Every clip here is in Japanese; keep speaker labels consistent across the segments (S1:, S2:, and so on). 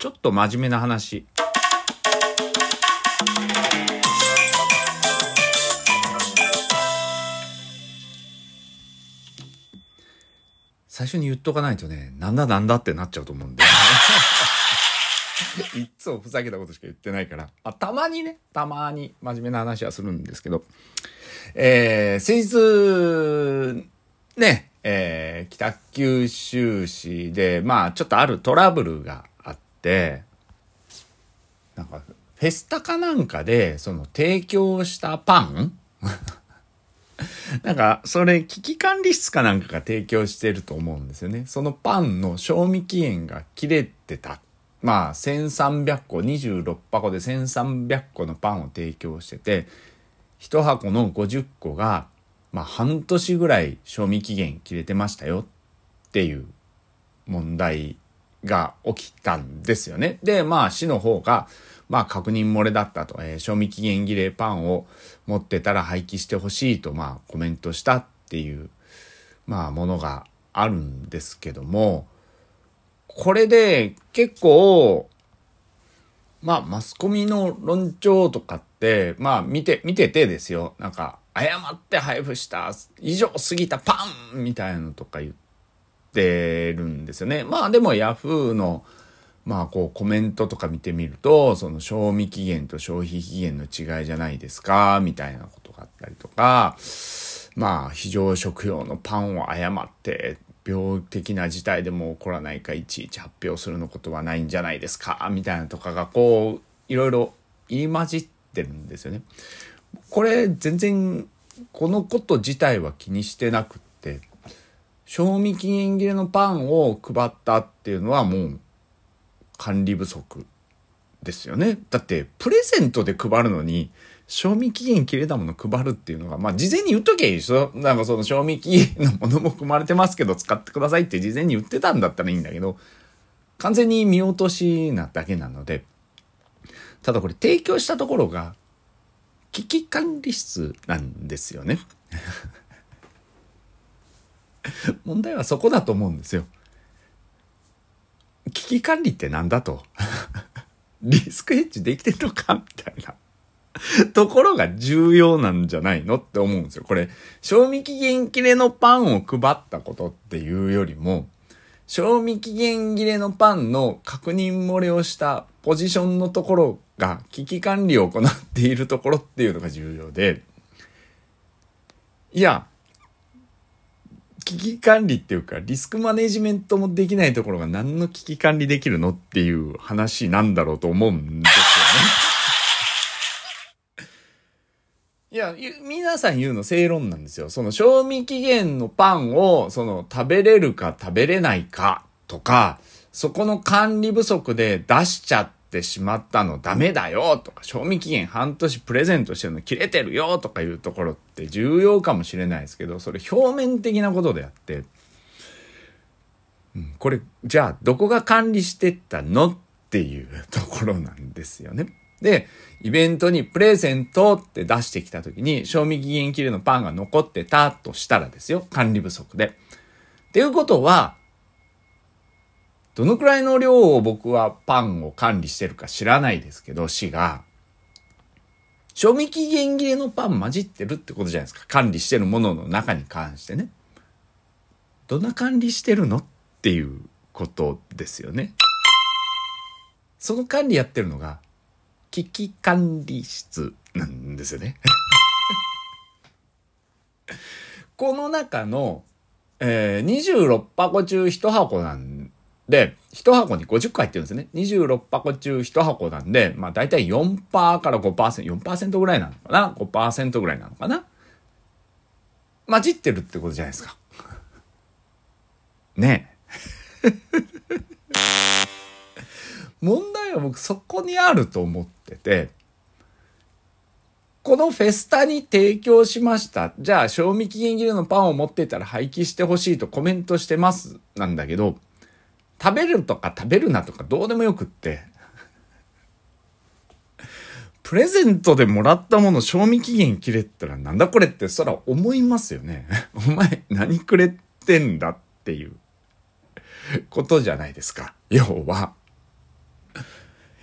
S1: ちょっと真面目な話。最初に言っとかないとね、なんだなんだってなっちゃうと思うんで。いっつもふざけたことしか言ってないから。あ、たまにね、たまに真面目な話はするんですけど。えー、先日、ね、えー、北九州市で、まあ、ちょっとあるトラブルが、なんか、フェスタかなんかで、その提供したパン？なんか、それ、危機管理室かなんかが提供してると思うんですよね。そのパンの賞味期限が切れてた。まあ、1300個、26箱で1300個のパンを提供してて、1箱の50個が、まあ、半年ぐらい賞味期限切れてましたよっていう問題が起きたんですよね。で、まあ、市の方が、まあ、確認漏れだったと、えー、賞味期限切れパンを持ってたら廃棄してほしいと、まあ、コメントしたっていう、まあ、ものがあるんですけども、これで結構、まあ、マスコミの論調とかって、まあ、見て、見ててですよ。なんか、誤って配布した、以上過ぎたパンみたいなのとか言っててるんですよね。まあ、でも、ヤフーの、まあ、こう、コメントとか見てみると、その、賞味期限と消費期限の違いじゃないですか、みたいなことがあったりとか、まあ、非常食用のパンを誤って、病的な事態でも起こらないかいちいち発表するのことはないんじゃないですかみたいなとかがこういろいろ入り混じってるんですよね。これ全然このこと自体は気にしてなくって賞味期限切れのパンを配ったっていうのはもう管理不足ですよね。だってプレゼントで配るのに賞味期限切れたもの配るっていうのが、まあ、事前に言っときゃいいでしょなんかその賞味期限のものも組まれてますけど、使ってくださいって事前に言ってたんだったらいいんだけど、完全に見落としなだけなので、ただこれ提供したところが、危機管理室なんですよね。問題はそこだと思うんですよ。危機管理ってなんだと。リスクヘッジできてるのかみたいな。ところが重要なんじゃないのって思うんですよ。これ、賞味期限切れのパンを配ったことっていうよりも、賞味期限切れのパンの確認漏れをしたポジションのところが危機管理を行っているところっていうのが重要で、いや、危機管理っていうか、リスクマネジメントもできないところが何の危機管理できるのっていう話なんだろうと思うんですよね。いや、皆さん言うの正論なんですよ。その賞味期限のパンを、その食べれるか食べれないかとか、そこの管理不足で出しちゃってってしまったのダメだよとか、賞味期限半年プレゼントしてるの切れてるよとかいうところって重要かもしれないですけど、それ表面的なことであって、うん、これ、じゃあどこが管理してったのっていうところなんですよね。で、イベントにプレゼントって出してきた時に、賞味期限切れのパンが残ってたとしたらですよ。管理不足で。っていうことは、どのくらいの量を僕はパンを管理してるか知らないですけど、市が、賞味期限切れのパン混じってるってことじゃないですか。管理してるものの中に関してね。どんな管理してるのっていうことですよね。その管理やってるのが、危機管理室なんですよね。この中の、えー、26箱中1箱なんで、1箱に50個入ってるんですね。26箱中1箱なんで、まあ大体4%から5%、4%ぐらいなのかな ?5% ぐらいなのかな？混じってるってことじゃないですか。ねえ。問題は僕そこにあると思ってて、このフェスタに提供しました。じゃあ、賞味期限切れのパンを持ってたら廃棄してほしいとコメントしてます。なんだけど、食べるとか食べるなとかどうでもよくって、プレゼントでもらったもの賞味期限切れったらなんだこれってそら思いますよね。お前何くれてんだっていうことじゃないですか。要は。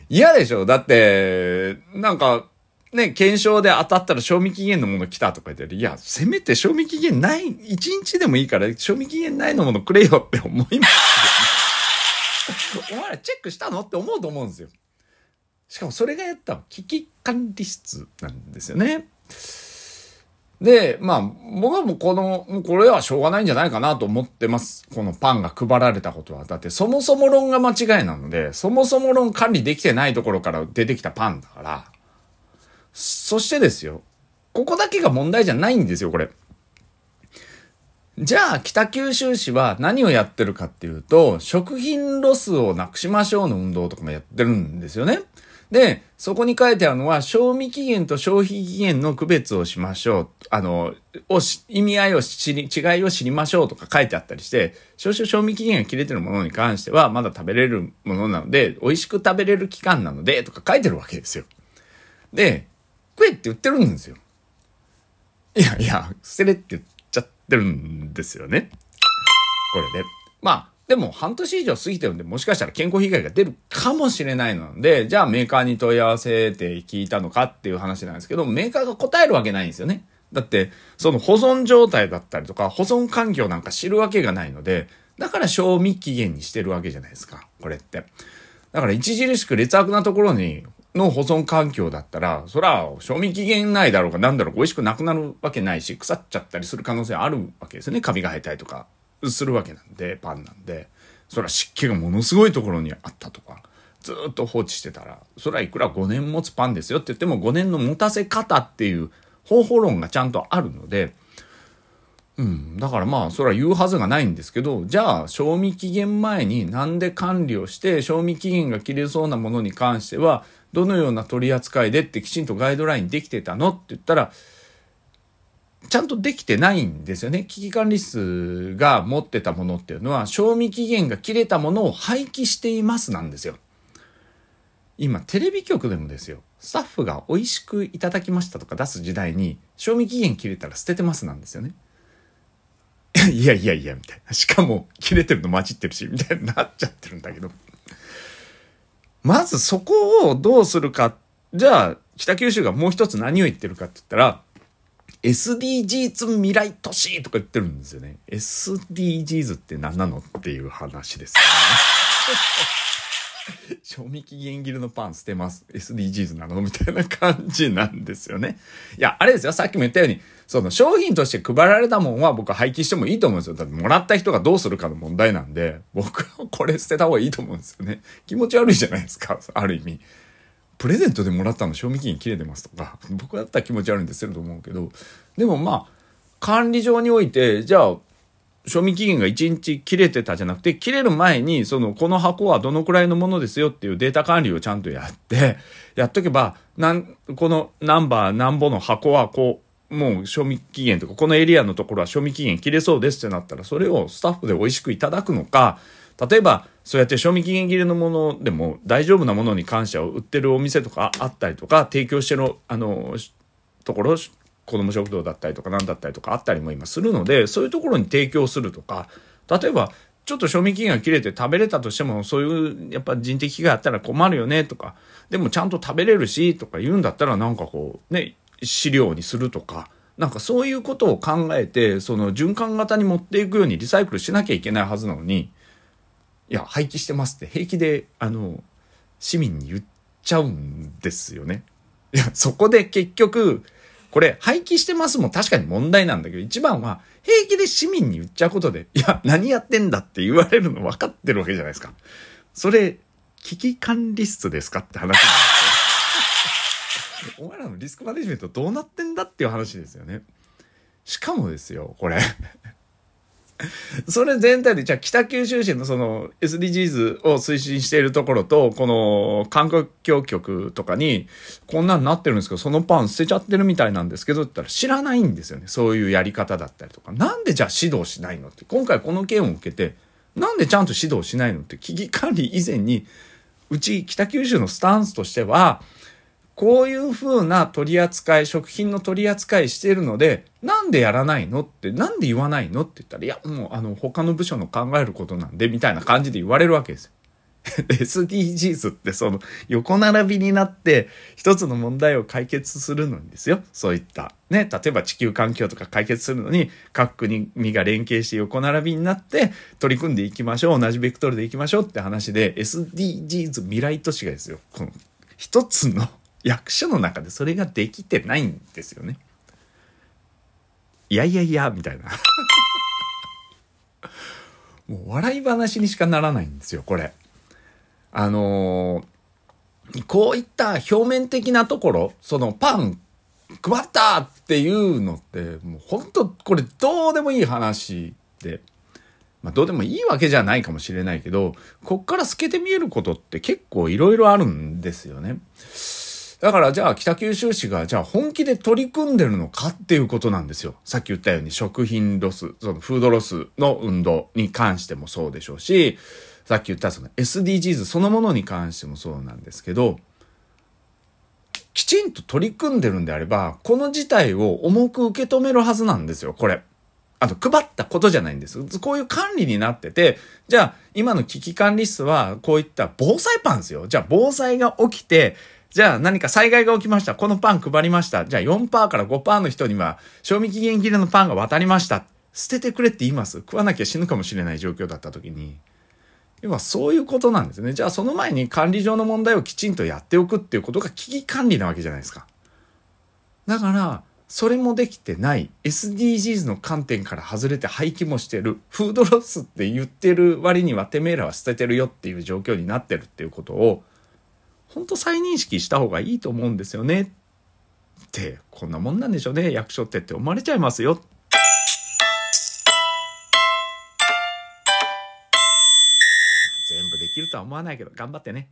S1: 嫌でしょだって、なんか、ね、検証で当たったら賞味期限のもの来たとか言っていや、せめて賞味期限ない、1日でもいいから、賞味期限ないのものくれよって思いますお前らチェックしたの？って思うと思うんですよ。しかもそれがやった危機管理室なんですよね。で、まあ、僕はもうこの、これはしょうがないんじゃないかなと思ってます。このパンが配られたことは。だってそもそも論が間違いなので、そもそも論管理できてないところから出てきたパンだから。そしてですよ。ここだけが問題じゃないんですよ、これ。じゃあ、北九州市は何をやってるかっていうと、食品ロスをなくしましょうの運動とかもやってるんですよね。で、そこに書いてあるのは、賞味期限と消費期限の区別をしましょう。あの、を意味合いを知り、違いを知りましょうとか書いてあったりして、少々賞味期限が切れてるものに関しては、まだ食べれるものなので、美味しく食べれる期間なので、とか書いてるわけですよ。で、食えって言ってるんですよ。いやいや、捨てれって言っちゃってるんですよね。これで。まあ、でも半年以上過ぎてるんで、もしかしたら健康被害が出るかもしれないので、じゃあメーカーに問い合わせて聞いたのかっていう話なんですけど、メーカーが答えるわけないんですよね。だって、その保存状態だったりとか、保存環境なんか知るわけがないので、だから賞味期限にしてるわけじゃないですか、これって。だから著しく劣悪なところに、の保存環境だったら、そら、賞味期限内だろうが何だろうか美味しくなくなるわけないし、腐っちゃったりする可能性あるわけですよね。カビが生えたりとか。するわけなんで、パンなんで、それは湿気がものすごいところにあったとか、ずっと放置してたら、それはいくら5年持つパンですよって言っても5年の持たせ方っていう方法論がちゃんとあるので、うん。だからまあ、それは言うはずがないんですけど、じゃあ、賞味期限前になんで管理をして、賞味期限が切れそうなものに関しては、どのような取り扱いでってきちんとガイドラインできてたのって言ったら、ちゃんとできてないんですよね。危機管理室が持ってたものっていうのは、賞味期限が切れたものを廃棄していますなんですよ。今、テレビ局でもですよ。スタッフが美味しくいただきましたとか出す時代に、賞味期限切れたら捨ててますなんですよね。いやいやいや、みたいな。しかも、切れてるの混じってるし、みたいになっちゃってるんだけど。まずそこをどうするか。じゃあ、北九州がもう一つ何を言ってるかって言ったら、SDGs 未来都市とか言ってるんですよね。SDGs って何なのっていう話ですね。賞味期限切れのパン捨てます。SDGs なの？みたいな感じなんですよね。いや、あれですよ。さっきも言ったように、その商品として配られたもんは僕は廃棄してもいいと思うんですよ。だってもらった人がどうするかの問題なんで、僕はこれ捨てた方がいいと思うんですよね。気持ち悪いじゃないですか。ある意味。プレゼントでもらったの賞味期限切れてますとか、僕だったら気持ち悪いんですると思うけど、でもまあ、管理上において、じゃあ、賞味期限が1日切れてたじゃなくて、切れる前に、その、この箱はどのくらいのものですよっていうデータ管理をちゃんとやって、やっとけば、なん、このナンバーなんぼの箱はこう、もう賞味期限とか、このエリアのところは賞味期限切れそうですってなったら、それをスタッフで美味しくいただくのか、例えば、そうやって賞味期限切れのものでも大丈夫なものに関しては売ってるお店とかあったりとか、提供してる、あの、ところ、子供食堂だったりとか何だったりとかあったりも今するので、そういうところに提供するとか、例えば、ちょっと賞味期限が切れて食べれたとしても、そういう、やっぱ人的被害あったら困るよねとか、でもちゃんと食べれるし、とか言うんだったらなんかこう、ね、飼料にするとか、なんかそういうことを考えて、その循環型に持っていくようにリサイクルしなきゃいけないはずなのに、いや、廃棄してますって平気で、あの、市民に言っちゃうんですよね。いや、そこで結局、これ、廃棄してますも確かに問題なんだけど、一番は、平気で市民に言っちゃうことで、いや、何やってんだって言われるの分かってるわけじゃないですか。それ、危機管理室ですかって話なんですよ。お前らのリスクマネジメントどうなってんだっていう話ですよね。しかもですよ、これ それ全体で、じゃあ北九州市のその SDGs を推進しているところと、この環境局とかに、こんなんなってるんですけど、そのパン捨てちゃってるみたいなんですけど、って言ったら知らないんですよね。そういうやり方だったりとか。なんでじゃあ指導しないのって。今回この件を受けて、なんでちゃんと指導しないのって危機管理以前に、うち北九州のスタンスとしては、こういう風な取り扱い、食品の取り扱いしているので、なんでやらないのって、なんで言わないのって言ったら、いや、もうあの、他の部署の考えることなんで、みたいな感じで言われるわけですよ。SDGs ってその横並びになって一つの問題を解決するのにですよ。そういった。ね、例えば地球環境とか解決するのに各国が連携して横並びになって取り組んでいきましょう。同じベクトルでいきましょうって話で SDGs 未来都市がですよ。この一つの役所の中でそれができてないんですよね。いやいやいや、みたいな。もう笑い話にしかならないんですよ、これ。あのー、こういった表面的なところ、そのパン配ったっていうのって、もう本当これどうでもいい話で、まあどうでもいいわけじゃないかもしれないけど、こっから透けて見えることって結構いろいろあるんですよね。だからじゃあ北九州市がじゃあ本気で取り組んでるのかっていうことなんですよ。さっき言ったように食品ロス、そのフードロスの運動に関してもそうでしょうし、さっき言ったその SDGs そのものに関してもそうなんですけど、きちんと取り組んでるんであれば、この事態を重く受け止めるはずなんですよ、これ。あと、配ったことじゃないんです。こういう管理になってて、じゃあ、今の危機管理室は、こういった防災パンですよ。じゃあ、防災が起きて、じゃあ何か災害が起きました。このパン配りました。じゃあ4%から5%の人には、賞味期限切れのパンが渡りました。捨ててくれって言います？食わなきゃ死ぬかもしれない状況だった時に。要はそういうことなんですね。じゃあその前に管理上の問題をきちんとやっておくっていうことが危機管理なわけじゃないですか。だから、それもできてない SDGs の観点から外れて廃棄もしてるフードロスって言ってる割にはてめえらは捨ててるよっていう状況になってるっていうことを本当再認識した方がいいと思うんですよね。って、こんなもんなんでしょうね、役所ってって思われちゃいますよ。全部できるとは思わないけど、頑張ってね。